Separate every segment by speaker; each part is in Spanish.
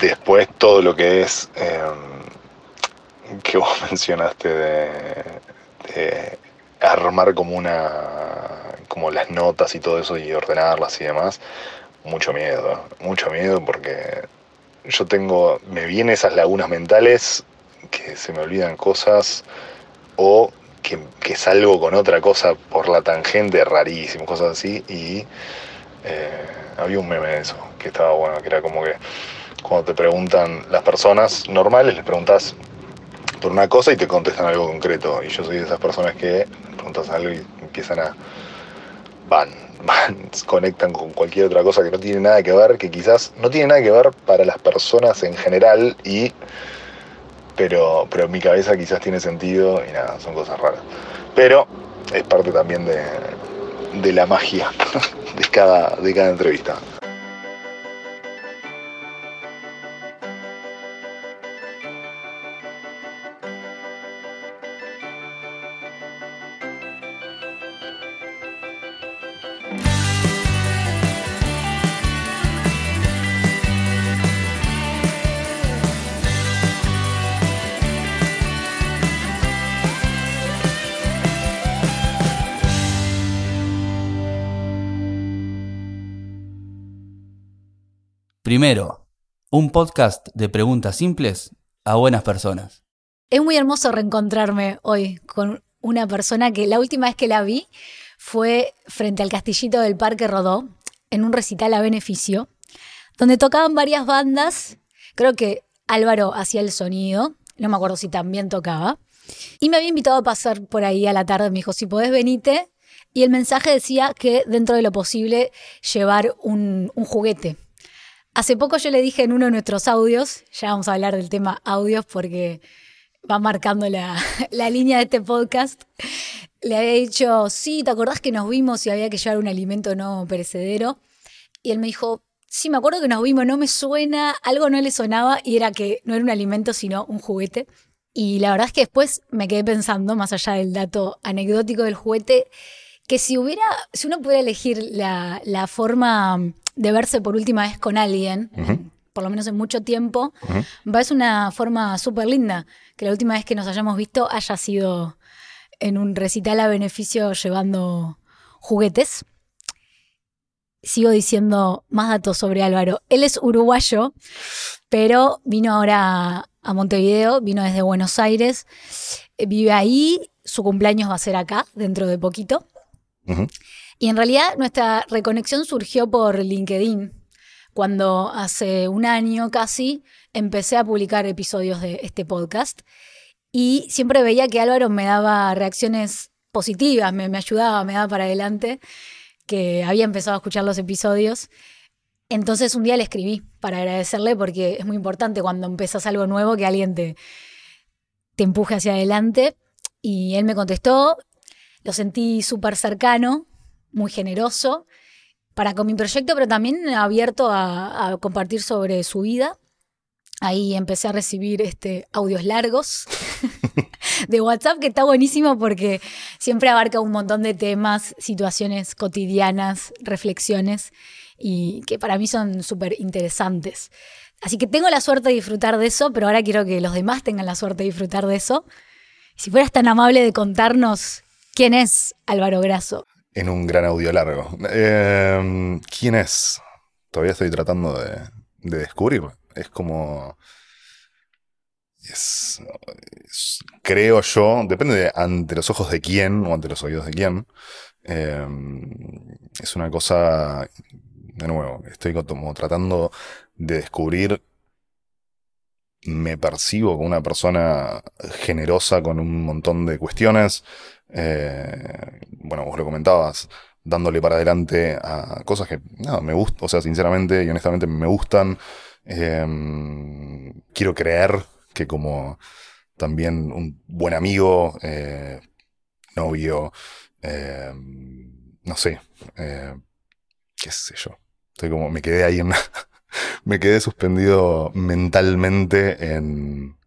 Speaker 1: Después todo lo que es em, que vos mencionaste de, armar como una como las notas y todo eso y ordenarlas y demás, mucho miedo, mucho miedo porque yo tengo, me vienen esas lagunas mentales que se me olvidan cosas o que, salgo con otra cosa por la tangente, rarísimo, cosas así, y eh, había un meme de eso, que estaba bueno, que era como que cuando te preguntan las personas normales, les preguntas por una cosa y te contestan algo concreto, y yo soy de esas personas que preguntas algo y empiezan a... van, van, conectan con cualquier otra cosa que no tiene nada que ver, que quizás no tiene nada que ver para las personas en general y pero, pero en mi cabeza quizás tiene sentido y nada, son cosas raras. Pero es parte también de, de la magia de cada, de cada entrevista.
Speaker 2: Primero, un podcast de preguntas simples a buenas personas.
Speaker 3: Es muy hermoso reencontrarme hoy con una persona que la última vez que la vi fue frente al castillito del Parque Rodó, en un recital a beneficio, donde tocaban varias bandas. Creo que Álvaro hacía el sonido, no me acuerdo si también tocaba. Y me había invitado a pasar por ahí a la tarde, me dijo, si podés venite. Y el mensaje decía que dentro de lo posible llevar un, un juguete Hace poco yo le dije en uno de nuestros audios, ya vamos a hablar del tema audios porque va marcando la, línea de este podcast, le había dicho, sí, ¿te acordás que nos vimos y había que llevar un alimento no perecedero? Y él me dijo, sí, me acuerdo que nos vimos, no me suena, algo no le sonaba y era que no era un alimento sino un juguete. Y la verdad es que después me quedé pensando, más allá del dato anecdótico del juguete, que si hubiera, si uno pudiera elegir la, la forma de verse por última vez con alguien, por lo menos en mucho tiempo, va a ser una forma súper linda, que la última vez que nos hayamos visto haya sido en un recital a beneficio llevando juguetes. Sigo diciendo más datos sobre Álvaro. Él es uruguayo, pero vino ahora a Montevideo, vino desde Buenos Aires, vive ahí, su cumpleaños va a ser acá, dentro de poquito. Y en realidad nuestra reconexión surgió por LinkedIn, cuando hace un año casi empecé a publicar episodios de este podcast y siempre veía que Álvaro me daba reacciones positivas, me, ayudaba, me daba para adelante, que había empezado a escuchar los episodios. Entonces un día le escribí para agradecerle porque es muy importante cuando empezas algo nuevo que alguien te, te empuje hacia adelante. Y él me contestó, lo sentí súper cercano, muy generoso para con mi proyecto, pero también abierto a, compartir sobre su vida. Ahí empecé a recibir este, audios largos de WhatsApp, que está buenísimo porque siempre abarca un montón de temas, situaciones cotidianas, reflexiones, y que para mí son súper interesantes. Así que tengo la suerte de disfrutar de eso, pero ahora quiero que los demás tengan la suerte de disfrutar de eso. Si fueras tan amable de contarnos quién es Álvaro Grasso
Speaker 1: en un gran audio largo. Em, ¿Quién es? Todavía estoy tratando de, de descubrir. Es como... creo yo, depende de ante los ojos de quién o ante los oídos de quién. Em, es una cosa, de nuevo, estoy como tratando de descubrir. Me percibo como una persona generosa con un montón de cuestiones. Eh, bueno, vos lo comentabas, dándole para adelante a cosas que, nada, me gustan, o sea, sinceramente y honestamente me gustan. Em, quiero creer que como también un buen amigo, eh, novio, em, no sé, eh, qué sé yo. Estoy como, me quedé ahí en me quedé suspendido mentalmente en,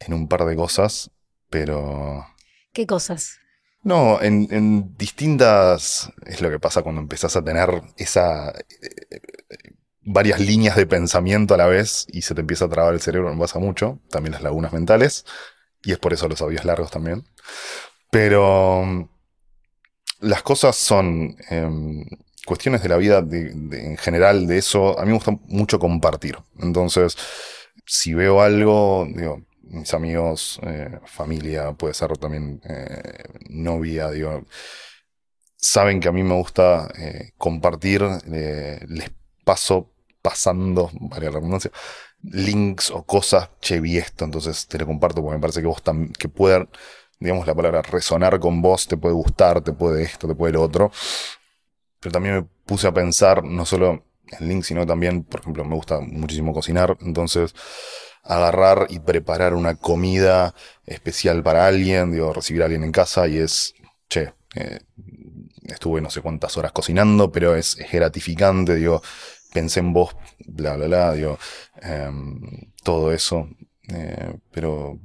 Speaker 1: en un par de cosas, pero
Speaker 3: ¿Qué cosas?
Speaker 1: No, en, distintas. Es lo que pasa cuando empezás a tener esa. varias líneas de pensamiento a la vez y se te empieza a trabar el cerebro, me pasa mucho, también las lagunas mentales, y es por eso los audios largos también. Pero las cosas son em, cuestiones de la vida en general, de eso, a mí me gusta mucho compartir. Entonces, si veo algo, digo, mis amigos, eh, familia, puede ser también eh, novia, digo, saben que a mí me gusta eh, compartir, les paso pasando, varias redundancia, links o cosas, che, entonces te lo comparto porque me parece que vos también, que pueda, digamos la palabra, resonar con vos, te puede gustar, te puede esto, te puede lo otro. Pero también me puse a pensar, no solo en links, sino también, por ejemplo, me gusta muchísimo cocinar, entonces agarrar y preparar una comida especial para alguien, digo, recibir a alguien en casa y es, che, eh, estuve no sé cuántas horas cocinando, pero es, gratificante, digo, pensé en vos, bla, bla, bla, digo, em, todo eso, eh, pero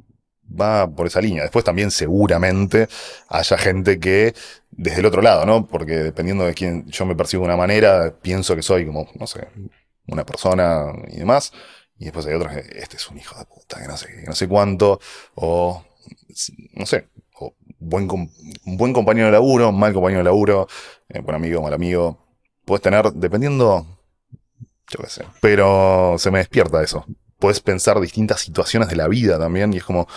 Speaker 1: va por esa línea. Después también seguramente haya gente que desde el otro lado, ¿no? Porque dependiendo de quién yo me percibo de una manera, pienso que soy como, no sé, una persona y demás. Y después hay otros que este es un hijo de puta, que no sé, que no sé cuánto, o no sé, o buen, un buen compañero de laburo, mal compañero de laburo, eh, buen amigo, mal amigo. Puedes tener, dependiendo, yo qué sé, pero se me despierta eso. Puedes pensar distintas situaciones de la vida también, y es como,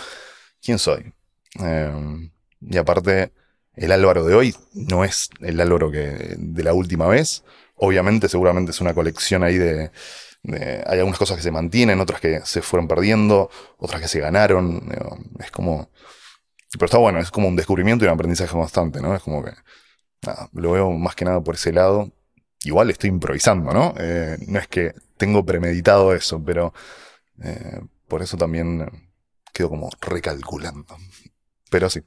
Speaker 1: ¿quién soy? Em, y aparte, el Álvaro de hoy no es el Álvaro que de la última vez. Obviamente, seguramente es una colección ahí de, hay algunas cosas que se mantienen, otras que se fueron perdiendo, otras que se ganaron. Es como. Pero está bueno, es como un descubrimiento y un aprendizaje constante, ¿no? Es como que. Lo veo más que nada por ese lado. Igual estoy improvisando, ¿no? Eh, no es que tengo premeditado eso, pero eh, por eso también quedo como recalculando. Pero sí.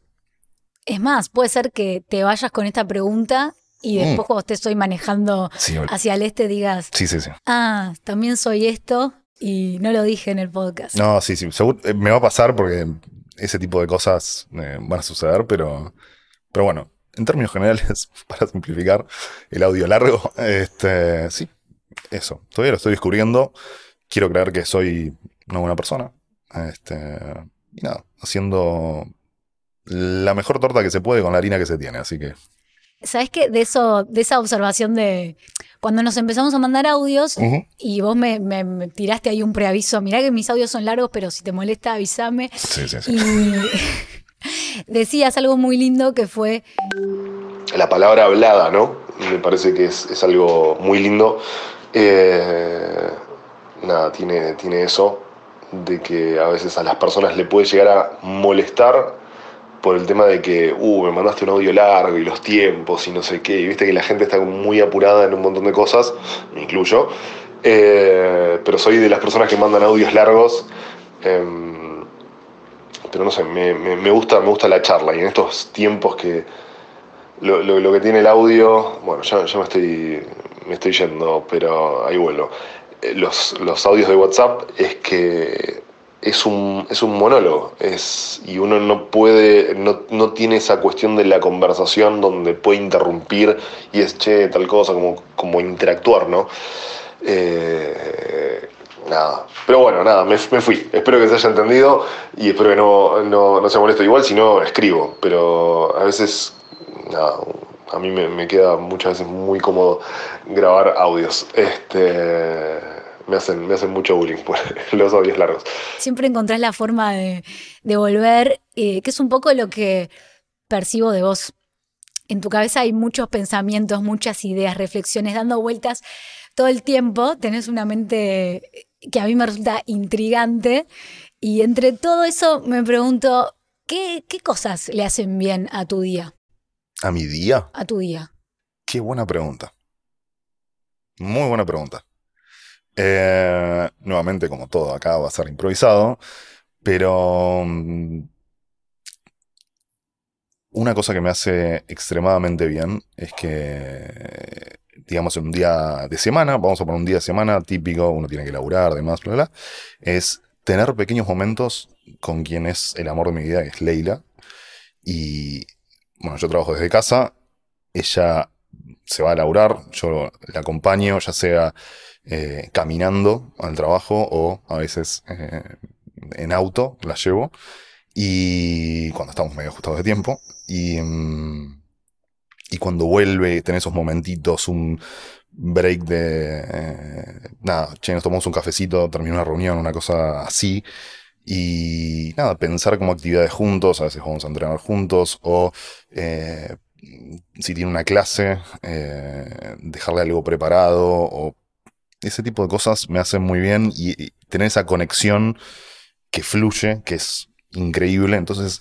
Speaker 3: Es más, puede ser que te vayas con esta pregunta y mm. después cuando te estoy manejando hacia el este digas,
Speaker 1: sí, sí, sí.
Speaker 3: ah, también soy esto y no lo dije en el podcast.
Speaker 1: No, sí, sí, eh, me va a pasar porque ese tipo de cosas eh, van a suceder, pero, pero bueno, en términos generales, para simplificar el audio largo, este, sí, eso, todavía lo estoy descubriendo, quiero creer que soy una buena persona, este, y nada, haciendo la mejor torta que se puede con la harina que se tiene, así que
Speaker 3: ¿Sabes qué? De eso, de esa observación de cuando nos empezamos a mandar audios y vos me, tiraste ahí un preaviso, mirá que mis audios son largos, pero si te molesta avísame.
Speaker 1: Sí, sí, sí.
Speaker 3: Y decías algo muy lindo que fue...
Speaker 1: La palabra hablada, ¿no? Me parece que es, algo muy lindo. Eh, nada, tiene, tiene eso de que a veces a las personas le puede llegar a molestar por el tema de que, uh, me mandaste un audio largo y los tiempos y no sé qué, y viste que la gente está muy apurada en un montón de cosas, me incluyo, eh, pero soy de las personas que mandan audios largos, em, pero no sé, me, gusta, me gusta la charla y en estos tiempos que lo, que tiene el audio, bueno, ya, ya me, estoy, me estoy yendo, pero ahí vuelvo. Eh, los, los audios de WhatsApp es que es un, es un monólogo es, y uno no puede, no, no, tiene esa cuestión de la conversación donde puede interrumpir y es che, tal cosa, como, como interactuar, ¿no? Eh, nada, pero bueno, nada, me, me, fui. Espero que se haya entendido y espero que no, no, no se moleste igual, si no escribo, pero a veces, nada, a mí me, me queda muchas veces muy cómodo grabar audios. Este me hacen, me hacen mucho bullying por los audios largos.
Speaker 3: Siempre encontrás la forma de, volver, eh, que es un poco lo que percibo de vos. En tu cabeza hay muchos pensamientos, muchas ideas, reflexiones dando vueltas todo el tiempo. Tenés una mente que a mí me resulta intrigante. Y entre todo eso me pregunto, ¿qué, qué cosas le hacen bien a tu día?
Speaker 1: ¿A mi día?
Speaker 3: A tu día.
Speaker 1: Qué buena pregunta. Muy buena pregunta. Eh, nuevamente, como todo acá va a ser improvisado, pero mm, una cosa que me hace extremadamente bien es que, digamos, en un día de semana, vamos a poner un día de semana típico, uno tiene que laburar, demás, bla, bla, es tener pequeños momentos con quien es el amor de mi vida, que es Leila. Y, bueno, yo trabajo desde casa, ella se va a laburar, yo la acompaño, ya sea eh, caminando al trabajo o a veces eh, en auto, la llevo. Y cuando estamos medio ajustados de tiempo. Y, mm, y cuando vuelve, tener esos momentitos, un break de... eh, nada, che, nos tomamos un cafecito, termina una reunión, una cosa así. Y nada, pensar como actividades juntos, a veces vamos a entrenar juntos, o si tiene una clase, dejarle algo preparado, o ese tipo de cosas me hacen muy bien y, y tener esa conexión que fluye, que es increíble. Entonces,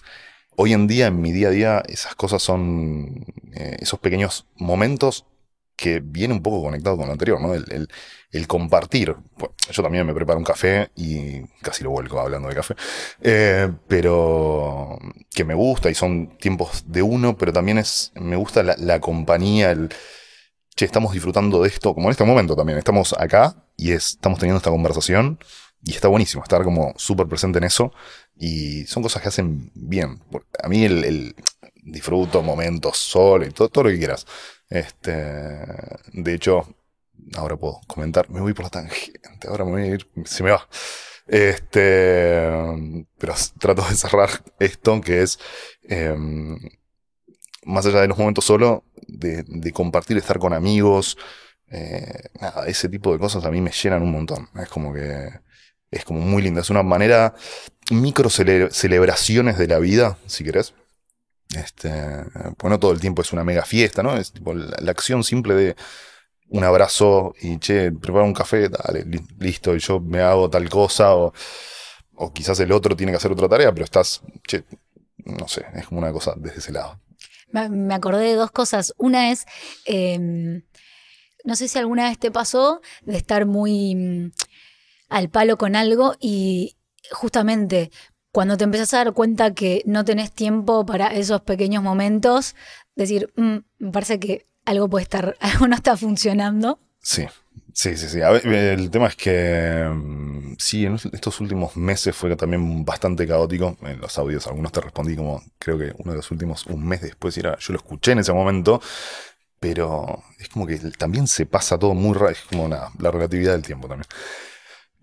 Speaker 1: hoy en día, en mi día a día, esas cosas son eh, esos pequeños momentos que vienen un poco conectados con lo anterior, ¿no? El, compartir. Yo también me preparo un café y casi lo vuelco hablando de café. Eh, pero que me gusta y son tiempos de uno, pero también es, me gusta la, la compañía, el, che, estamos disfrutando de esto, como en este momento también, estamos acá y es- estamos teniendo esta conversación y está buenísimo estar como súper presente en eso y son cosas que hacen bien. A mí el, el- disfruto momentos solo y todo, todo lo que quieras. Este, de hecho, ahora puedo comentar, me voy por la tangente, ahora me voy a ir, se me va. Este, pero trato de cerrar esto que es, em, más allá de los momentos solo, de, compartir, estar con amigos, eh, nada, ese tipo de cosas a mí me llenan un montón. Es como que es como muy lindo. Es una manera, micro cele- celebraciones de la vida, si querés. Este, pues no todo el tiempo es una mega fiesta, ¿no? Es tipo la, acción simple de un abrazo y che, prepara un café, dale, li- listo, y yo me hago tal cosa, o, o quizás el otro tiene que hacer otra tarea, pero estás, che, no sé, es como una cosa desde ese lado.
Speaker 3: Me, acordé de dos cosas. Una es, eh, no sé si alguna vez te pasó de estar muy mm, al palo con algo y justamente cuando te empezás a dar cuenta que no tenés tiempo para esos pequeños momentos, decir, "Mm, me parece que algo puede estar, algo no está funcionando.
Speaker 1: Sí, sí, sí, sí. Ver, el tema es que mm, sí, en estos últimos meses fue también bastante caótico. En los audios, algunos te respondí como, creo que uno de los últimos, un mes después, era, yo lo escuché en ese momento, pero es como que también se pasa todo muy rápido, es como nada, la relatividad del tiempo también.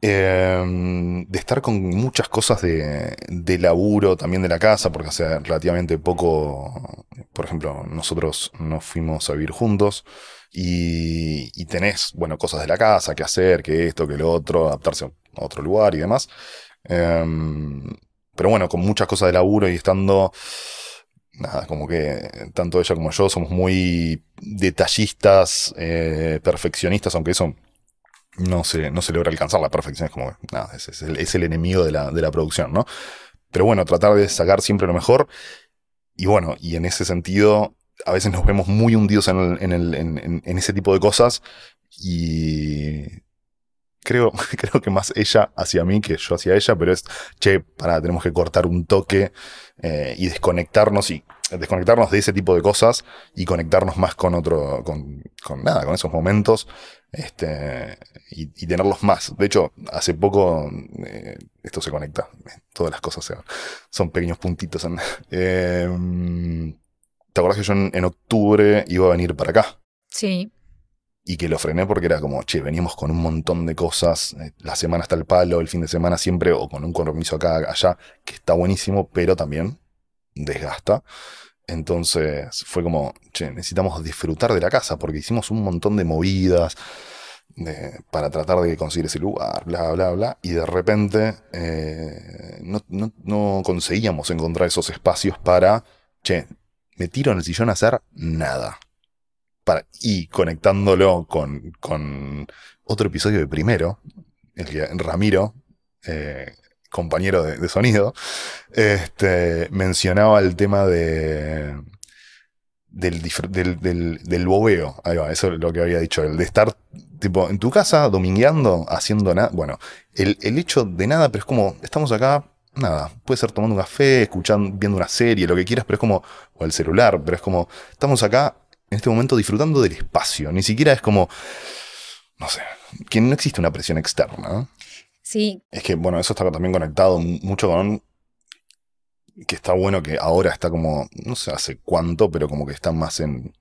Speaker 1: Eh, de estar con muchas cosas de, de laburo, también de la casa, porque hace relativamente poco, por ejemplo, nosotros nos fuimos a vivir juntos y, y tenés, bueno, cosas de la casa, que hacer, que esto, que lo otro, adaptarse a otro lugar y demás. Eh, pero bueno, con muchas cosas de laburo y estando, nada, como que tanto ella como yo somos muy detallistas, eh, perfeccionistas, aunque eso no se, no se logra alcanzar la perfección, es como, nada, es, es el, es el enemigo de la, de la producción, ¿no? Pero bueno, tratar de sacar siempre lo mejor. Y bueno, y en ese sentido, a veces nos vemos muy hundidos en, en, ese tipo de cosas. Y creo, creo que más ella hacia mí que yo hacia ella, pero es, che, para, tenemos que cortar un toque eh, y desconectarnos y desconectarnos de ese tipo de cosas y conectarnos más con otro, con, nada, con esos momentos este, y, tenerlos más. De hecho, hace poco eh, esto se conecta, todas las cosas son pequeños puntitos. eh, ¿Te acordás que yo en, en octubre iba a venir para acá?
Speaker 3: Sí,
Speaker 1: Y que lo frené porque era como, che, veníamos con un montón de cosas, eh, la semana está el palo, el fin de semana siempre, o con un compromiso acá, allá, que está buenísimo, pero también desgasta. Entonces fue como, che, necesitamos disfrutar de la casa porque hicimos un montón de movidas de- para tratar de conseguir ese lugar, bla, bla, bla. Y de repente eh, no, no- no conseguíamos encontrar esos espacios para, che, me tiro en el sillón a hacer nada. Para, y conectándolo con, otro episodio de primero, el que Ramiro, eh, compañero de, sonido, este, mencionaba el tema de del, del, bobeo. Eso es lo que había dicho, el de estar tipo en tu casa, domingueando, haciendo nada. Bueno, el, el hecho de nada, pero es como, estamos acá, nada, puede ser tomando un café, escuchando, viendo una serie, lo que quieras, pero es como, o el celular, pero es como, estamos acá en este momento disfrutando del espacio, ni siquiera es como, no sé, que no existe una presión externa,
Speaker 3: sí,
Speaker 1: Es que, bueno, eso está también conectado mu- mucho con que está bueno que ahora está como, no sé hace cuánto, pero como que está más en,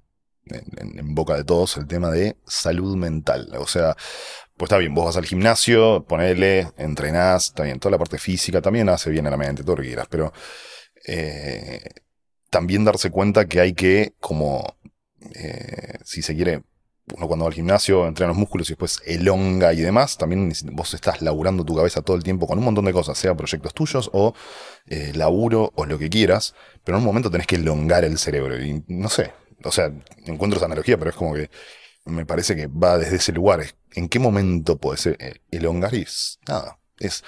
Speaker 1: en, en boca de todos el tema de salud mental. O sea, pues está bien, vos vas al gimnasio, ponele, entrenás, está bien, toda la parte física también hace bien a la mente, todo lo que quieras, pero eh, también darse cuenta que hay que, como, eh, si se quiere, uno cuando va al gimnasio entrena los músculos y después elonga y demás, también vos estás laburando tu cabeza todo el tiempo con un montón de cosas, sea proyectos tuyos o eh, laburo o lo que quieras, pero en un momento tenés que elongar el cerebro y no sé, o sea, encuentro esa analogía, pero es como que me parece que va desde ese lugar. ¿En qué momento puede ser eh, elongar? Y es, nada, es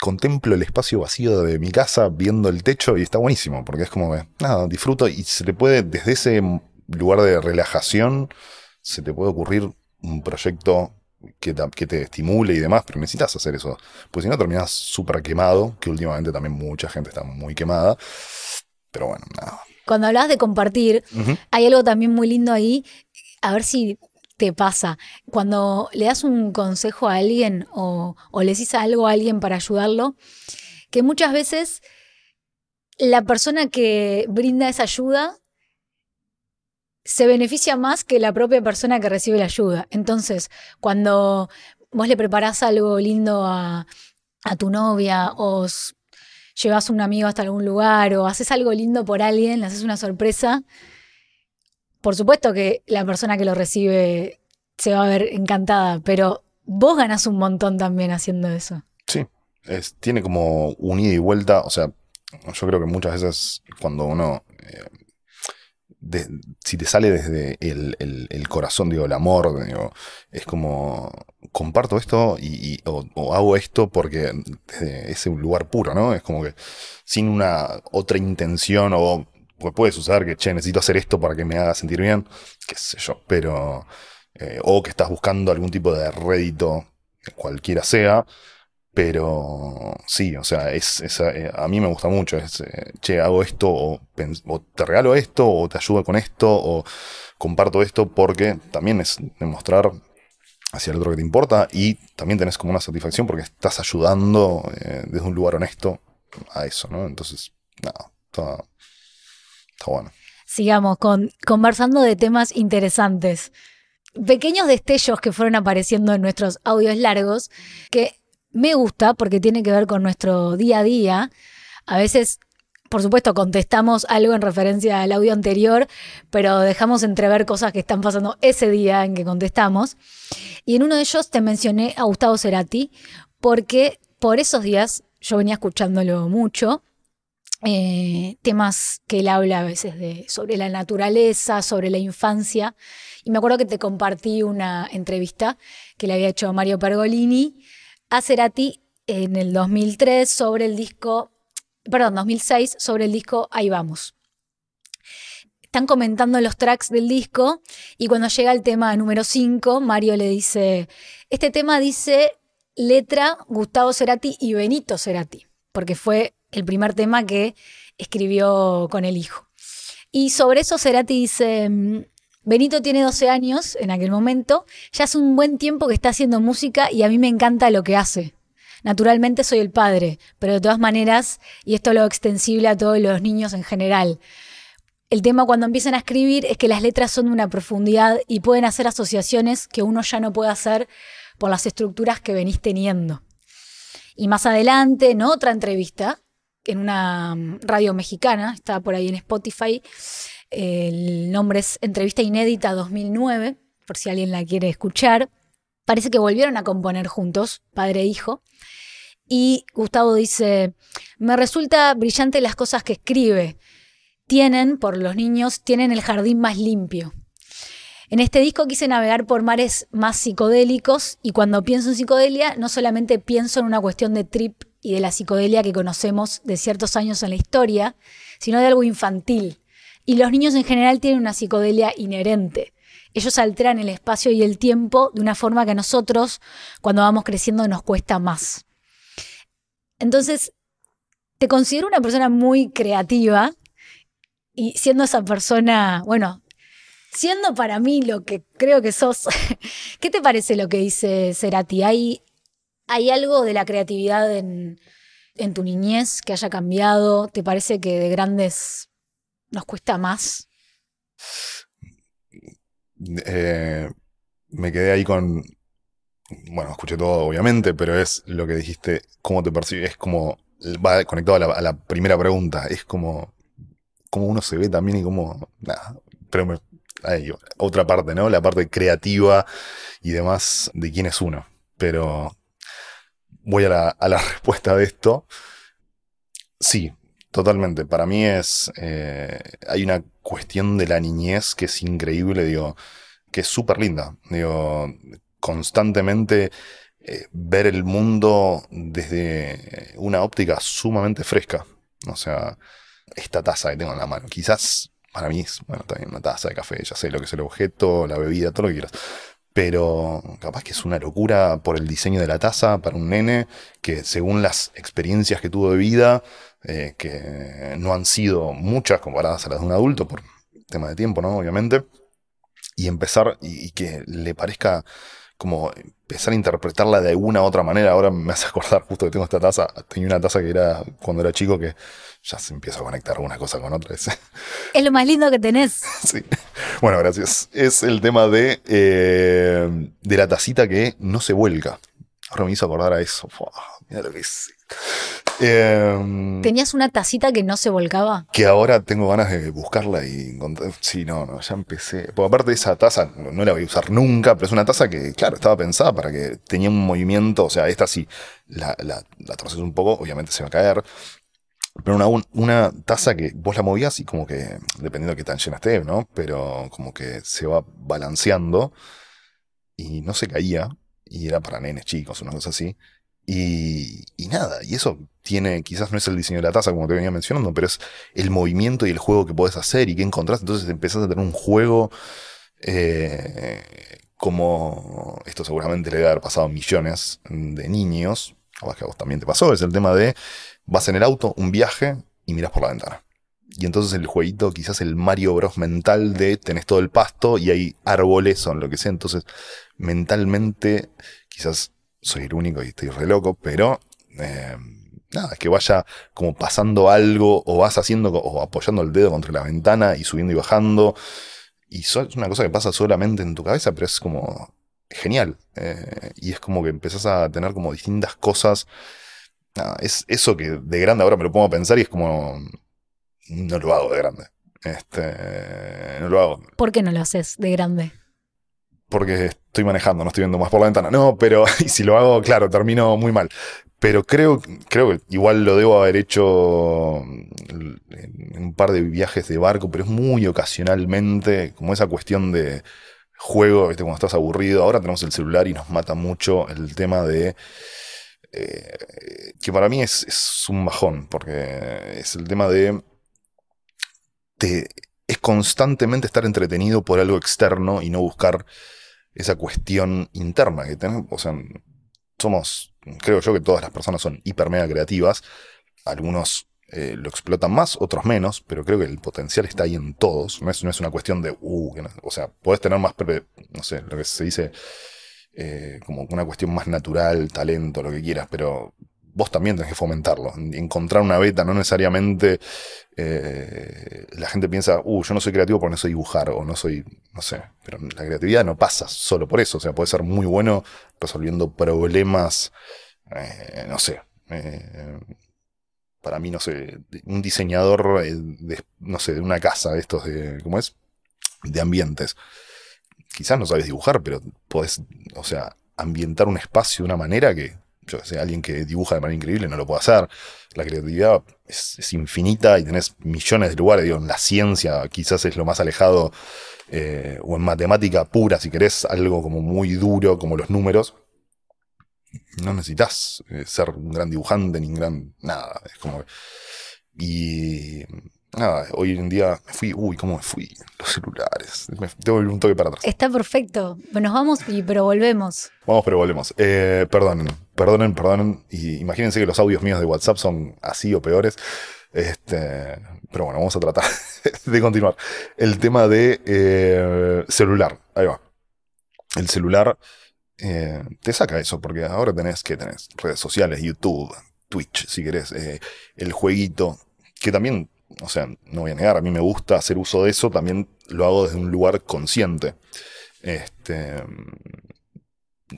Speaker 1: contemplo el espacio vacío de mi casa viendo el techo y está buenísimo, porque es como que, nada, disfruto y se te puede, desde ese lugar de relajación, se te puede ocurrir un proyecto que te, que te estimule y demás, pero necesitas hacer eso, pues si no terminas súper quemado, que últimamente también mucha gente está muy quemada, pero bueno, nada.
Speaker 3: Cuando hablas de compartir, hay algo también muy lindo ahí, a ver si te pasa. Cuando le das un consejo a alguien o, le decís algo a alguien para ayudarlo, que muchas veces la persona que brinda esa ayuda se beneficia más que la propia persona que recibe la ayuda. Entonces, cuando vos le preparás algo lindo a, a tu novia o llevas a un amigo hasta algún lugar o haces algo lindo por alguien, le haces una sorpresa, por supuesto que la persona que lo recibe se va a ver encantada, pero vos ganás un montón también haciendo eso.
Speaker 1: Sí, es, tiene como un ida y vuelta, o sea, yo creo que muchas veces cuando uno, eh, si te sale desde el, corazón, digo, el amor, digo, es como, comparto esto y, o, hago esto porque es un lugar puro, ¿no? Es como que sin una otra intención o porque puede suceder que, che, necesito hacer esto para que me haga sentir bien, qué sé yo, pero... Eh, o que estás buscando algún tipo de rédito, cualquiera sea, pero sí, o sea, es, eh, a mí me gusta mucho, es, eh, che, hago esto, o, te regalo esto, o te ayudo con esto, o comparto esto, porque también es demostrar hacia el otro que te importa y también tenés como una satisfacción porque estás ayudando desde un lugar honesto a eso, ¿no? Entonces, nada, está,
Speaker 3: Sigamos con, conversando de temas interesantes. Pequeños destellos que fueron apareciendo en nuestros audios largos, que me gusta porque tiene que ver con nuestro día a día. A veces, por supuesto, contestamos algo en referencia al audio anterior, pero dejamos entrever cosas que están pasando ese día en que contestamos. Y en uno de ellos te mencioné a Gustavo Cerati, porque por esos días yo venía escuchándolo mucho eh, temas que él habla a veces de, sobre la naturaleza, sobre la infancia. Y me acuerdo que te compartí una entrevista que le había hecho Mario Pergolini a Cerati en el 2003 sobre el disco, perdón, 2006 sobre el disco Ahí vamos. Están comentando los tracks del disco y cuando llega el tema número 5, Mario le dice, este tema dice letra Gustavo Cerati y Benito Cerati, porque fue el primer tema que escribió con el hijo. Y sobre eso Cerati dice, mm, Benito tiene 12 años en aquel momento, ya hace un buen tiempo que está haciendo música y a mí me encanta lo que hace. Naturalmente soy el padre, pero de todas maneras, y esto lo extensible a todos los niños en general, el tema cuando empiezan a escribir es que las letras son de una profundidad y pueden hacer asociaciones que uno ya no puede hacer por las estructuras que venís teniendo. Y más adelante, en otra entrevista, en una mm, radio mexicana, está por ahí en Spotify. El nombre es Entrevista Inédita 2009, por si alguien la quiere escuchar. Parece que volvieron a componer juntos, padre e hijo. Y Gustavo dice, me resulta brillante las cosas que escribe. Tienen, por los niños, tienen el jardín más limpio. En este disco quise navegar por mares más psicodélicos y cuando pienso en psicodelia no solamente pienso en una cuestión de trip y de la psicodelia que conocemos de ciertos años en la historia, sino de algo infantil. Y los niños en general tienen una psicodelia inherente. Ellos alteran el espacio y el tiempo de una forma que a nosotros, cuando vamos creciendo, nos cuesta más. Entonces, te considero una persona muy creativa y siendo esa persona, bueno, siendo para mí lo que creo que sos, ¿qué te parece lo que dice Cerati? ¿Hay ¿Hay algo de la creatividad en, tu niñez que haya cambiado? ¿Te parece que de grandes nos cuesta más?
Speaker 1: eh, me quedé ahí con. Bueno, escuché todo, obviamente, pero es lo que dijiste, cómo te percibes, es como. Va conectado a la, primera pregunta, es como. cómo uno se ve también y cómo. Pero me- hay otra parte, ¿no? La parte creativa y demás de quién es uno. Pero voy a la, respuesta de esto. Sí, totalmente. Para mí es. eh, hay una cuestión de la niñez que es increíble, digo, que es súper linda. Digo, constantemente eh, ver el mundo desde una óptica sumamente fresca. O sea, esta taza que tengo en la mano, quizás para mí es, bueno, también una taza de café, ya sé lo que es el objeto, la bebida, todo lo que quieras. Pero capaz que es una locura por el diseño de la taza para un nene que según las experiencias que tuvo de vida, eh, que no han sido muchas comparadas a las de un adulto por tema de tiempo, ¿no? Obviamente. Y empezar y, y que le parezca como empezar a interpretarla de alguna otra manera. Ahora me hace acordar justo que tengo esta taza. Tenía una taza que era cuando era chico que ya se empieza a conectar una cosa con otra. Es-
Speaker 3: Es lo más lindo que tenés.
Speaker 1: Sí. Bueno, gracias. Es el tema de, eh, de la tacita que no se vuelca. Ahora me hizo acordar a eso. Fua, mira lo que es. Eh,
Speaker 3: ¿Tenías una tacita que no se volcaba?
Speaker 1: que ahora tengo ganas de buscarla y encontrar. Sí, no, no, ya empecé. Porque aparte de esa taza, no, la voy a usar nunca, pero es una taza que, claro, estaba pensada para que tenía un movimiento. O sea, esta sí, la, la, la torces un poco, obviamente se va a caer. Pero una, un- una taza que vos la movías y como que, dependiendo de qué tan llena esté, ¿no? Pero como que se va balanceando y no se caía. Y era para nenes chicos, una cosa así. Y, nada, y eso tiene, quizás no es el diseño de la taza como te venía mencionando, pero es el movimiento y el juego que podés hacer y qué encontrás. Entonces empezás a tener un juego eh, como esto seguramente le debe haber pasado a millones de niños, capaz que a vos también te pasó, es el tema de vas en el auto, un viaje y miras por la ventana. Y entonces el jueguito, quizás el Mario Bros mental de tenés todo el pasto y hay árboles o lo que sea. Entonces, mentalmente, quizás soy el único y estoy re loco, pero eh, nada, que vaya como pasando algo o vas haciendo o apoyando el dedo contra la ventana y subiendo y bajando. Y so- es una cosa que pasa solamente en tu cabeza, pero es como genial. Eh, y es como que empezás a tener como distintas cosas. Es eso que de grande ahora me lo pongo a pensar y es como. No lo hago de grande. Este. No lo hago.
Speaker 3: ¿Por qué no lo haces de grande?
Speaker 1: Porque estoy manejando, no estoy viendo más por la ventana. No, pero y si lo hago, claro, termino muy mal. Pero creo, creo que igual lo debo haber hecho en un par de viajes de barco, pero es muy ocasionalmente, como esa cuestión de juego, ¿viste? cuando estás aburrido. Ahora tenemos el celular y nos mata mucho el tema de. eh, que para mí es, es un bajón, porque es el tema de. te- es constantemente estar entretenido por algo externo y no buscar esa cuestión interna que tenemos. O sea, somos, creo yo que todas las personas son hiper mega creativas. Algunos eh, lo explotan más, otros menos, pero creo que el potencial está ahí en todos. No es, no es una cuestión de, uh, o sea, podés tener más, no sé, lo que se dice eh, como una cuestión más natural, talento, lo que quieras, pero vos también tenés que fomentarlo. En- Encontrar una beta, no necesariamente eh, la gente piensa, uh, yo no soy creativo porque no soy dibujar o no soy, no sé, pero la creatividad no pasa solo por eso, o sea, puede ser muy bueno resolviendo problemas, eh, no sé. eh, para mí, no sé, un diseñador de, no sé, de una casa, de estos de, ¿cómo es? De ambientes. Quizás no sabes dibujar, pero podés, o sea, ambientar un espacio de una manera que, yo sé, alguien que dibuja de manera increíble no lo puede hacer. La creatividad es, infinita y tenés millones de lugares. Digo, en la ciencia quizás es lo más alejado, eh, o en matemática pura, si querés, algo como muy duro, como los números. No necesitas eh, ser un gran dibujante ni un gran. nada. Es como. Y. Nada, hoy en día me fui. Uy, ¿cómo me fui? Los celulares. Me, tengo un toque para atrás.
Speaker 3: Está perfecto. Nos vamos, y, pero volvemos.
Speaker 1: Vamos, pero volvemos. Eh, perdonen, perdonen, perdonen. Y imagínense que los audios míos de WhatsApp son así o peores. Este, pero bueno, vamos a tratar de continuar. El tema de eh, celular. Ahí va. El celular eh, te saca eso, porque ahora tenés que tenés redes sociales, YouTube, Twitch, si querés, eh, el jueguito, que también, o sea, no voy a negar, a mí me gusta hacer uso de eso, también lo hago desde un lugar consciente. Este,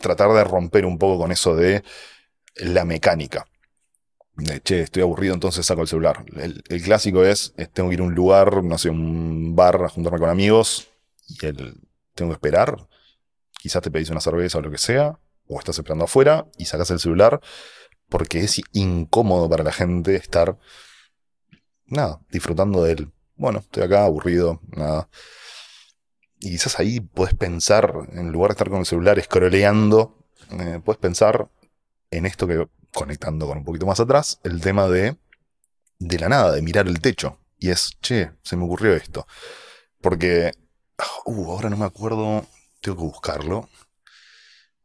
Speaker 1: tratar de romper un poco con eso de la mecánica. De, che, estoy aburrido, entonces saco el celular. El, clásico es, es, tengo que ir a un lugar, no sé, un bar a juntarme con amigos y el, tengo que esperar. Quizás te pedís una cerveza o lo que sea, o estás esperando afuera y sacas el celular porque es incómodo para la gente estar, nada, disfrutando de él. Bueno, estoy acá aburrido, nada. Y quizás ahí puedes pensar, en lugar de estar con el celular scrolleando, eh, puedes pensar en esto que, conectando con un poquito más atrás, el tema de, de la nada, de mirar el techo. Y es, che, se me ocurrió esto. Porque, uh, ahora no me acuerdo, tengo que buscarlo.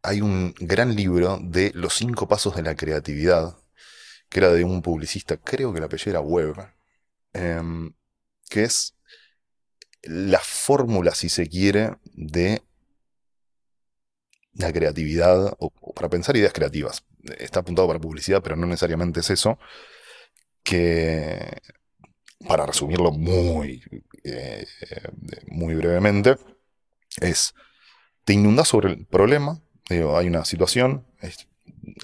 Speaker 1: Hay un gran libro de Los cinco pasos de la creatividad, que era de un publicista, creo que la apellido era Webb, eh, que es la fórmula, si se quiere, de la creatividad, o, para pensar ideas creativas. Está apuntado para publicidad, pero no necesariamente es eso. Que, para resumirlo muy, eh, muy brevemente, es, te inundas sobre el problema, hay una situación,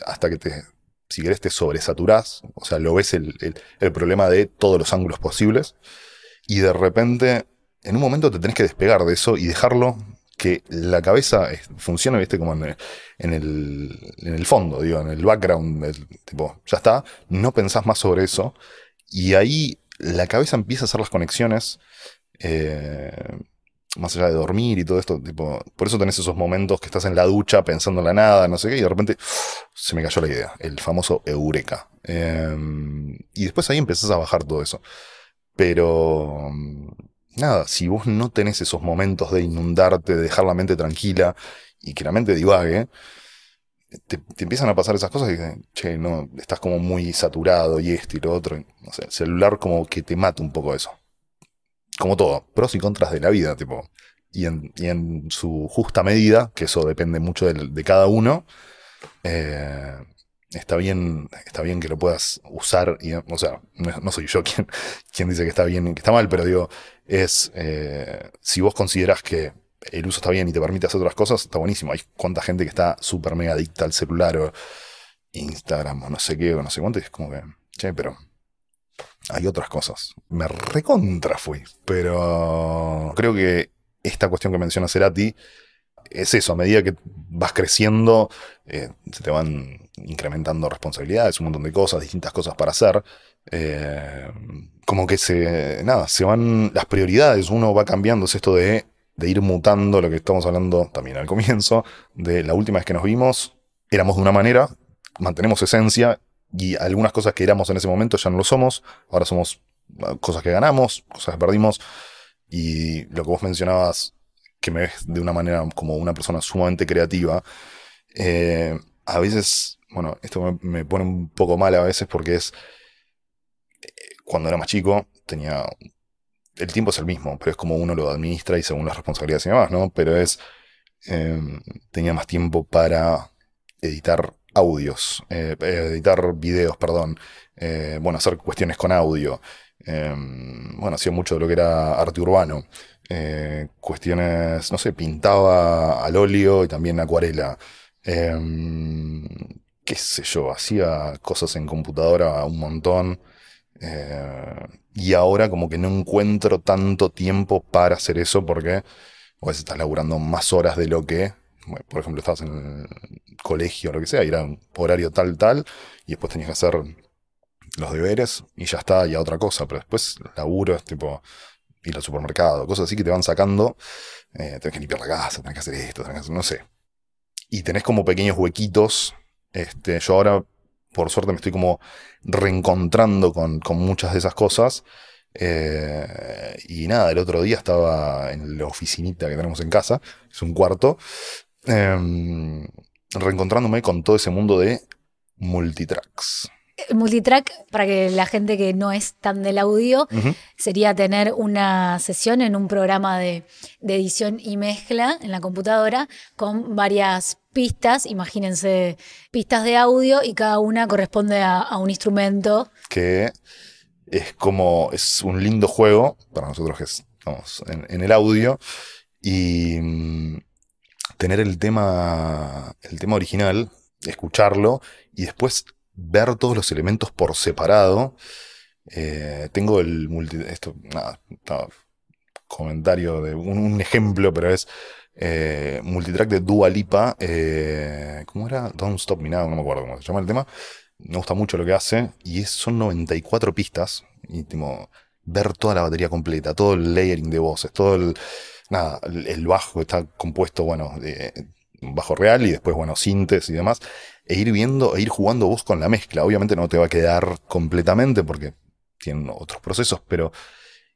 Speaker 1: hasta que te, si querés, te sobresaturás, o sea, lo ves el, el, problema de todos los ángulos posibles, y de repente en un momento te tenés que despegar de eso y dejarlo que la cabeza funcione, viste, como en el, en el, fondo, digo, en el background, tipo, ya está, no pensás más sobre eso, y ahí la cabeza empieza a hacer las conexiones, eh, más allá de dormir y todo esto, tipo, por eso tenés esos momentos que estás en la ducha pensando en la nada, no sé qué, y de repente se me cayó la idea, el famoso eureka. Eh, y después ahí empezás a bajar todo eso. Pero nada, si vos no tenés esos momentos de inundarte, de dejar la mente tranquila y que la mente divague, te, te, empiezan a pasar esas cosas y dicen, che, no, estás como muy saturado y esto y lo otro. No sé, el celular como que te mata un poco eso. Como todo, pros y contras de la vida, tipo. Y en, y en su justa medida, que eso depende mucho de, cada uno, eh, está bien, está bien que lo puedas usar, y, o sea, no, no, soy yo quien, quien dice que está bien y que está mal, pero digo, es, eh, si vos consideras que el uso está bien y te permite hacer otras cosas, está buenísimo. Hay cuánta gente que está súper mega adicta al celular o Instagram o no sé qué o no sé cuánto, y es como que, che, pero hay otras cosas. Me recontra fui, pero creo que esta cuestión que menciona Cerati es eso, a medida que vas creciendo, eh, se te van incrementando responsabilidades, un montón de cosas, distintas cosas para hacer. Eh, como que se, nada, se van las prioridades, uno va cambiando, es esto de, de ir mutando, lo que estamos hablando también al comienzo, de la última vez que nos vimos, éramos de una manera, mantenemos esencia y algunas cosas que éramos en ese momento ya no lo somos, ahora somos cosas que ganamos, cosas que perdimos y lo que vos mencionabas que me ves de una manera como una persona sumamente creativa, eh, a veces, bueno, esto me, pone un poco mal a veces porque es, cuando era más chico, tenía, el tiempo es el mismo, pero es como uno lo administra y según las responsabilidades y demás, ¿no? Pero es, eh, tenía más tiempo para editar audios, eh, editar videos, perdón, bueno, hacer cuestiones con audio. bueno, hacía mucho de lo que era arte urbano. Eh, cuestiones, no sé, pintaba al óleo y también acuarela. Eh, qué sé yo, hacía cosas en computadora un montón. Eh, y ahora como que no encuentro tanto tiempo para hacer eso porque a veces estás laburando más horas de lo que, por ejemplo, estabas en colegio lo que sea, era un horario tal, tal, y después tenías que hacer los deberes y ya está, y a otra cosa, pero después laburo es tipo ir al supermercado, cosas así que te van sacando. Eh, tenés que limpiar la casa, tenés que hacer esto, tenés que hacer, no sé. Y tenés como pequeños huequitos. Este, yo ahora, por suerte, me estoy como reencontrando con, con muchas de esas cosas. Eh, y nada, el otro día estaba en la oficinita que tenemos en casa, es un cuarto, eh, reencontrándome con todo ese mundo de multitracks.
Speaker 3: El multitrack, para que la gente que no es tan del audio, uh -huh. sería tener una sesión en un programa de, de, edición y mezcla en la computadora con varias pistas, imagínense pistas de audio y cada una corresponde a, a un instrumento.
Speaker 1: Que es como, es un lindo juego, para nosotros que es vamos, en, en el audio y mm, tener el tema, el tema original, escucharlo y después ver todos los elementos por separado. Eh, tengo el multi, esto, nada, comentario de un, ejemplo, pero es eh, multitrack de Dua Lipa. eh, ¿Cómo era? Don't Stop Me Now, no me acuerdo cómo se llama el tema. Me gusta mucho lo que hace. Y es- son 94 pistas. Y tipo, ver toda la batería completa, todo el layering de voces, todo el. Nada, el, bajo está compuesto, bueno, de bajo real y después, bueno, sintes y demás. E ir viendo, e ir jugando vos con la mezcla. Obviamente no te va a quedar completamente porque tienen otros procesos, pero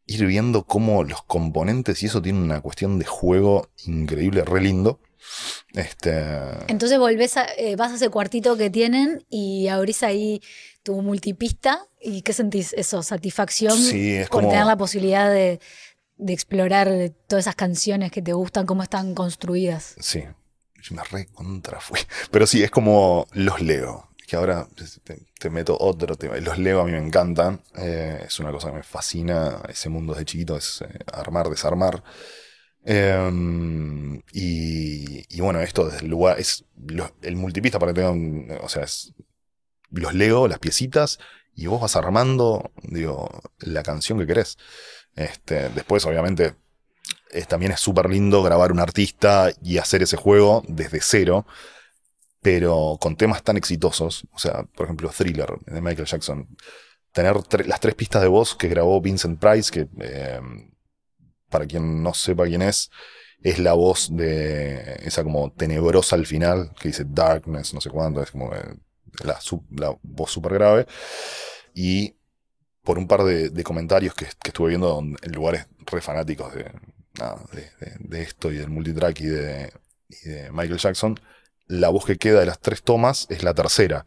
Speaker 1: ir viendo cómo los componentes y eso tiene una cuestión de juego increíble, re lindo. Este,
Speaker 3: Entonces volvés a, eh, vas a ese cuartito que tienen y abrís ahí tu multipista. ¿Y qué sentís? Eso, satisfacción
Speaker 1: Sí, es
Speaker 3: por
Speaker 1: como-
Speaker 3: tener la posibilidad de, de explorar todas esas canciones que te gustan, cómo están construidas.
Speaker 1: sí, yo me re contra fui. Pero sí, es como los Lego. Que ahora te, meto otro tema. Los Lego a mí me encantan. eh, es una cosa que me fascina. Ese mundo desde chiquito es eh, armar, desarmar. Em, y, bueno, esto desde el lugar es el multipista para que tengan, o sea, es los Lego, las piecitas, y vos vas armando, digo, la canción que querés. Este, después, obviamente, es- también es súper lindo grabar un artista y hacer ese juego desde cero, pero con temas tan exitosos, o sea, por ejemplo, Thriller de Michael Jackson, tener las tres pistas de voz que grabó Vincent Price, que eh, para quien no sepa quién es, es la voz de esa como tenebrosa al final, que dice Darkness, no sé cuánto, es como eh, la, la voz súper grave. Y por un par de, comentarios que, estuve viendo en lugares re fanáticos de, de, esto y del multitrack y de, Michael Jackson, la voz que queda de las tres tomas es la tercera.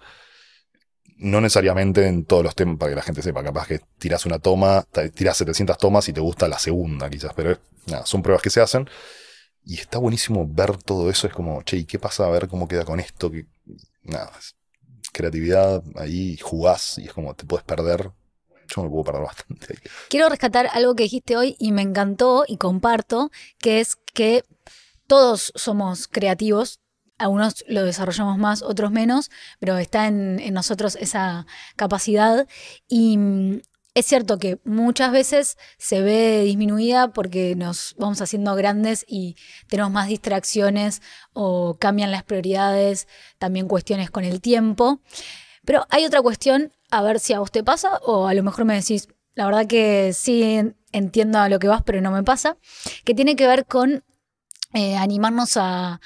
Speaker 1: No necesariamente en todos los temas, para que la gente sepa, capaz que tiras una toma, tiras 700 tomas y te gusta la segunda quizás, pero nada, son pruebas que se hacen. Y está buenísimo ver todo eso, es como, che, ¿y qué pasa? A ver cómo queda con esto. Que, nada, creatividad, ahí jugás y es como, te puedes perder. Yo me puedo perder bastante.
Speaker 3: Quiero rescatar algo que dijiste hoy y me encantó y comparto, que es que todos somos creativos. Algunos lo desarrollamos más, otros menos, pero está en, en nosotros esa capacidad. Y mm, es cierto que muchas veces se ve disminuida porque nos vamos haciendo grandes y tenemos más distracciones o cambian las prioridades, también cuestiones con el tiempo. Pero hay otra cuestión, a ver si a vos te pasa o a lo mejor me decís, la verdad que sí en- entiendo a lo que vas, pero no me pasa, que tiene que ver con eh, animarnos a,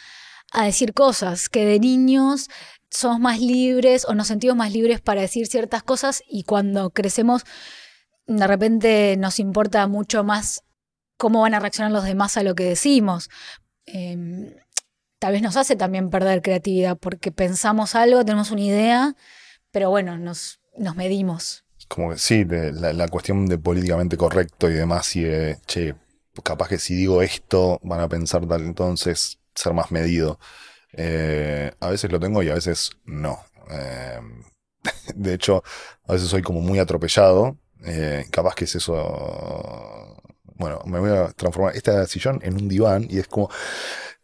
Speaker 3: a decir cosas, que de niños somos más libres o nos sentimos más libres para decir ciertas cosas y cuando crecemos de repente nos importa mucho más cómo van a reaccionar los demás a lo que decimos. Em, tal vez nos hace también perder creatividad porque pensamos algo, tenemos una idea, pero bueno, nos, nos medimos.
Speaker 1: Como que sí, la, cuestión de políticamente correcto y demás, y de, che, capaz que si digo esto van a pensar tal, entonces ser más medido. Eh, a veces lo tengo y a veces no. Eh, de hecho, a veces soy como muy atropellado. eh, capaz que es eso. Bueno, me voy a transformar este sillón en un diván y es como.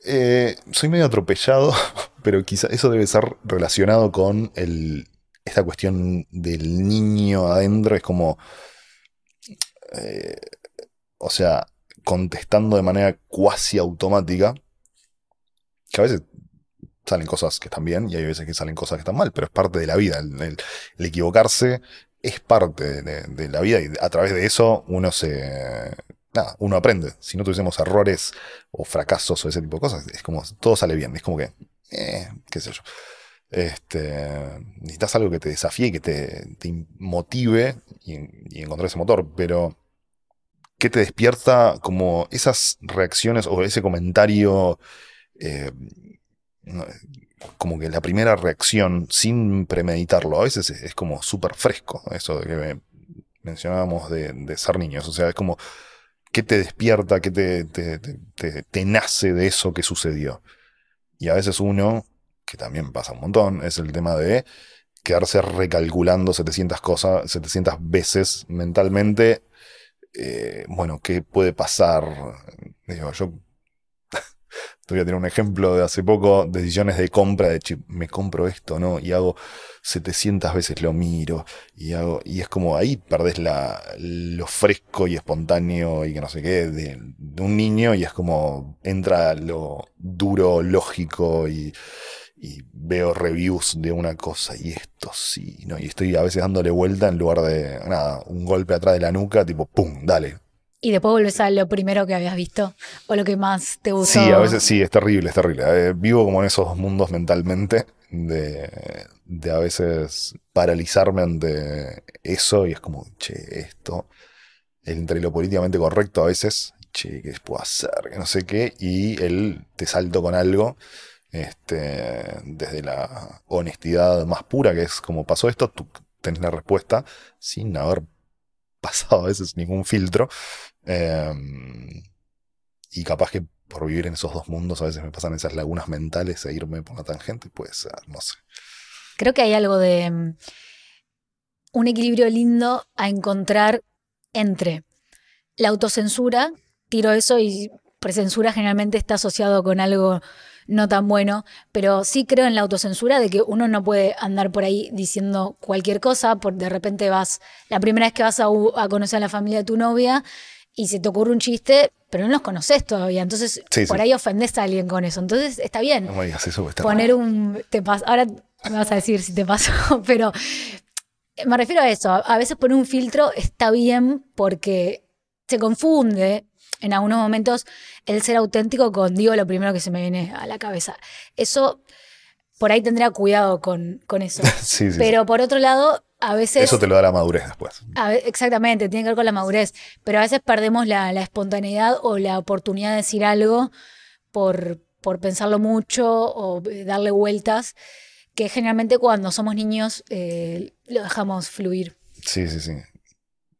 Speaker 1: soy medio atropellado, pero quizá eso debe ser relacionado con el, esta cuestión del niño adentro. Es como. eh, o sea, contestando de manera cuasi automática. Que a veces salen cosas que están bien y hay veces que salen cosas que están mal, pero es parte de la vida. El, equivocarse es parte de, de la vida y a través de eso uno se. Nada, uno aprende. Si no tuviésemos errores o fracasos o ese tipo de cosas, es como todo sale bien. Es como que, eh, qué sé yo. Este, necesitas algo que te desafíe, que te, motive y, y encontrar ese motor, pero ¿qué te despierta como esas reacciones o ese comentario? eh, como que la primera reacción sin premeditarlo, a veces es, como súper fresco, eso que me- mencionábamos de, ser niños, o sea, es como, ¿qué te despierta, qué te- te- te nace de eso que sucedió? Y a veces uno, que también pasa un montón, es el tema de quedarse recalculando 700 cosas, 700 veces mentalmente eh, bueno, ¿qué puede pasar? Digo, yo te voy a tener un ejemplo de hace poco, decisiones de compra, de "Che, me compro esto, ¿no? Y hago 700 veces lo miro, y hago, y es como ahí perdés la, lo fresco y espontáneo y que no sé qué de, de un niño, y es como entra lo duro, lógico, y, y veo reviews de una cosa, y esto sí, ¿no? Y estoy a veces dándole vuelta en lugar de, nada, un golpe atrás de la nuca, tipo, ¡pum! Dale,
Speaker 3: Y después volvés a lo primero que habías visto o lo que más te gustó.
Speaker 1: Sí, a veces sí, es terrible, es terrible. Eh, vivo como en esos dos mundos mentalmente, de, de a veces paralizarme ante eso y es como, che, esto, entre lo políticamente correcto a veces, che, ¿qué puedo hacer? Que no sé qué, y él te salto con algo, este, desde la honestidad más pura, que es como pasó esto, tú tenés la respuesta sin haber pasado a veces ningún filtro. Em, y capaz que por vivir en esos dos mundos a veces me pasan esas lagunas mentales e irme por la tangente, puede ser, no sé.
Speaker 3: Creo que hay algo de mm, un equilibrio lindo a encontrar entre la autocensura, tiro eso y presensura generalmente está asociado con algo no tan bueno, pero sí creo en la autocensura de que uno no puede andar por ahí diciendo cualquier cosa, por de repente vas, la primera vez que vas a, conocer a la familia de tu novia y se te ocurre un chiste, pero no los conoces todavía, entonces
Speaker 1: Sí,
Speaker 3: por
Speaker 1: sí.
Speaker 3: ahí ofendes a alguien con eso, entonces está bien
Speaker 1: No me digas eso, porque está
Speaker 3: poner un te pas- ahora me vas a decir si te pasó, pero me refiero a eso, a a veces poner un filtro está bien porque se confunde en algunos momentos el ser auténtico con digo lo primero que se me viene a la cabeza. Eso por ahí tendría cuidado con, con eso.
Speaker 1: Sí, sí, sí.
Speaker 3: Pero por otro lado, a veces
Speaker 1: Eso te lo da la madurez después.
Speaker 3: a exactamente, tiene que ver con la madurez, pero a veces perdemos la, la espontaneidad o la oportunidad de decir algo por, por pensarlo mucho o eh, darle vueltas, que generalmente cuando somos niños eh, lo dejamos fluir.
Speaker 1: Sí, sí, sí.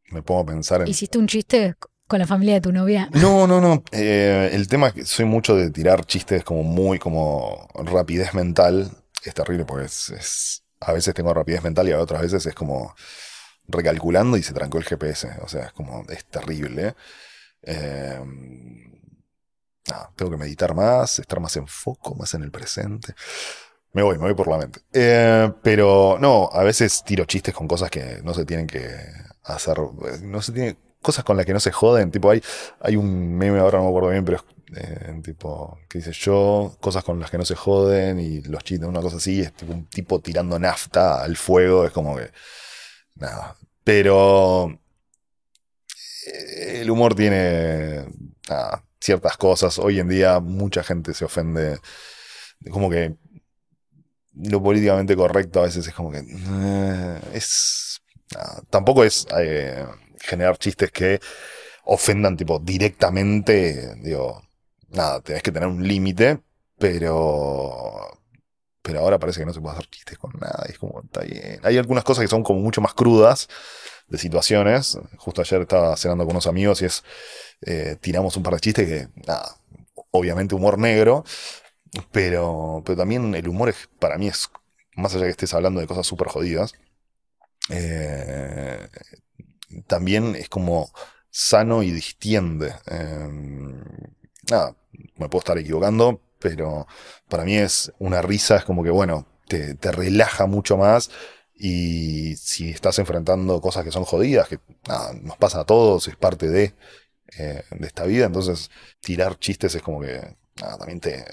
Speaker 1: Me pongo a pensar en...
Speaker 3: ¿Hiciste un chiste con la familia de tu novia?
Speaker 1: No, no, no. Eh, el tema es que soy mucho de tirar chistes como muy, como rapidez mental. Es terrible porque a veces tengo rapidez mental y a otras veces es como recalculando y se trancó el GPS. O sea, es como, es terrible. Eh, nada, tengo que meditar más, estar más en foco, más en el presente. Me voy, me voy por la mente. Eh, pero no, a veces tiro chistes con cosas que no se tienen que hacer. No se tiene, cosas con las que no se joden. Tipo, hay, hay un meme ahora no me acuerdo bien, pero es eh, tipo que dice yo, cosas con las que no se joden y los chistes, una cosa así. Es tipo un tipo tirando nafta al fuego. Es como que. Nada. Pero. eh, El humor tiene ciertas cosas. Hoy en día mucha gente se ofende. Como que lo políticamente correcto a veces es como que eh, es tampoco es generar chistes que ofendan tipo directamente digo nada tenés que tener un límite pero pero ahora parece que no se puede hacer chistes con nada es como está bien. Hay algunas cosas que son como mucho más crudas de situaciones. Justo ayer estaba cenando con unos amigos y es eh, tiramos un par de chistes que nada obviamente humor negro pero, pero también el humor es, para mí es, más allá que estés hablando de cosas súper jodidas, eh, también es como sano y distiende. Eh, nada, me puedo estar equivocando, pero para mí es una risa, es como que, bueno, te, te relaja mucho más. Y si estás enfrentando cosas que son jodidas, que nada, nos pasa a todos, es parte de, eh, de esta vida, entonces tirar chistes es como que nada, también te,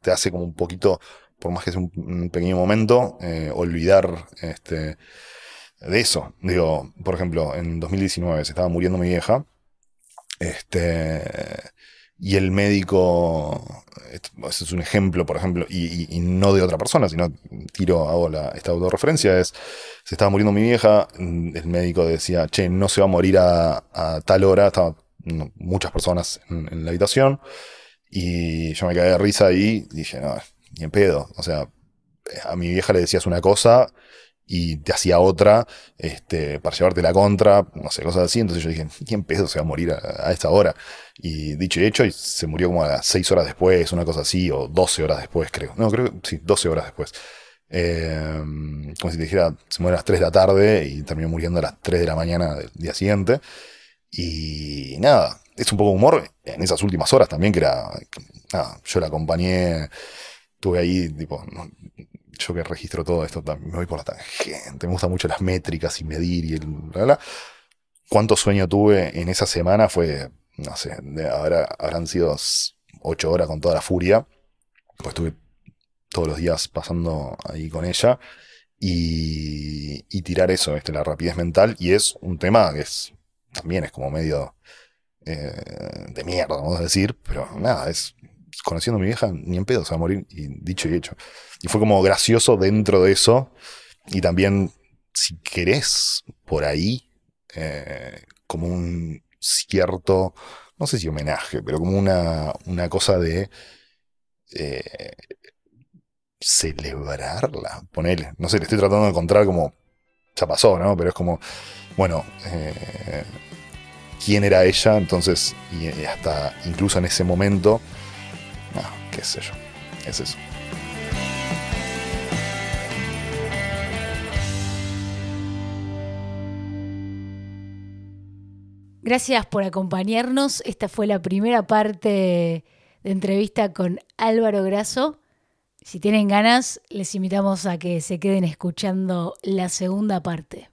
Speaker 1: te hace como un poquito, por más que sea un, un pequeño momento, eh, olvidar este, de eso. Digo, por ejemplo, en 2019 se estaba muriendo mi vieja, este, y el médico, ese es un ejemplo, por ejemplo, y, no de otra persona, sino tiro, hago la, esta autorreferencia, es, se estaba muriendo mi vieja, mm, el médico decía, che, no se va a morir a, tal hora, estaban muchas personas en- la habitación, y yo me caí de risa y dije, no, ni en pedo. O sea, a mi vieja le decías una cosa y te hacía otra este, para llevarte la contra, no sé, cosas así. Entonces yo dije, ni en pedo se va a morir a, esta hora. Y dicho y hecho, se murió como a las 6 horas después, una cosa así, o 12 horas después, creo. No, creo que sí, 12 horas después. Eh, como si te dijera, se muere a las 3 de la tarde y terminó muriendo a las 3 de la mañana del día siguiente. Y nada, es un poco humor en esas últimas horas también, que era, nada, yo la acompañé, estuve ahí, tipo, yo que registro todo esto, me voy por la tangente, me gustan mucho las métricas y medir y el, bla, bla. ¿Cuánto sueño tuve en esa semana? Fue, no sé, ahora habrán sido ocho horas con toda la furia, pues estuve todos los días pasando ahí con ella y, y tirar eso, este, la rapidez mental, y es un tema que es, también es como medio eh, de mierda, vamos a decir, pero nada, es conociendo a mi vieja, ni en pedo se va a morir, y dicho y hecho. Y fue como gracioso dentro de eso, y también, si querés, por ahí, eh, como un cierto, no sé si homenaje, pero como una, una cosa de eh, celebrarla, ponele. No sé, le estoy tratando de encontrar como, ya pasó, ¿no? Pero es como, bueno, eh, quién era ella, entonces, y hasta incluso en ese momento, no, qué sé yo, es eso.
Speaker 3: Gracias por acompañarnos. Esta fue la primera parte de entrevista con Álvaro Grasso. Si tienen ganas, les invitamos a que se queden escuchando la segunda parte.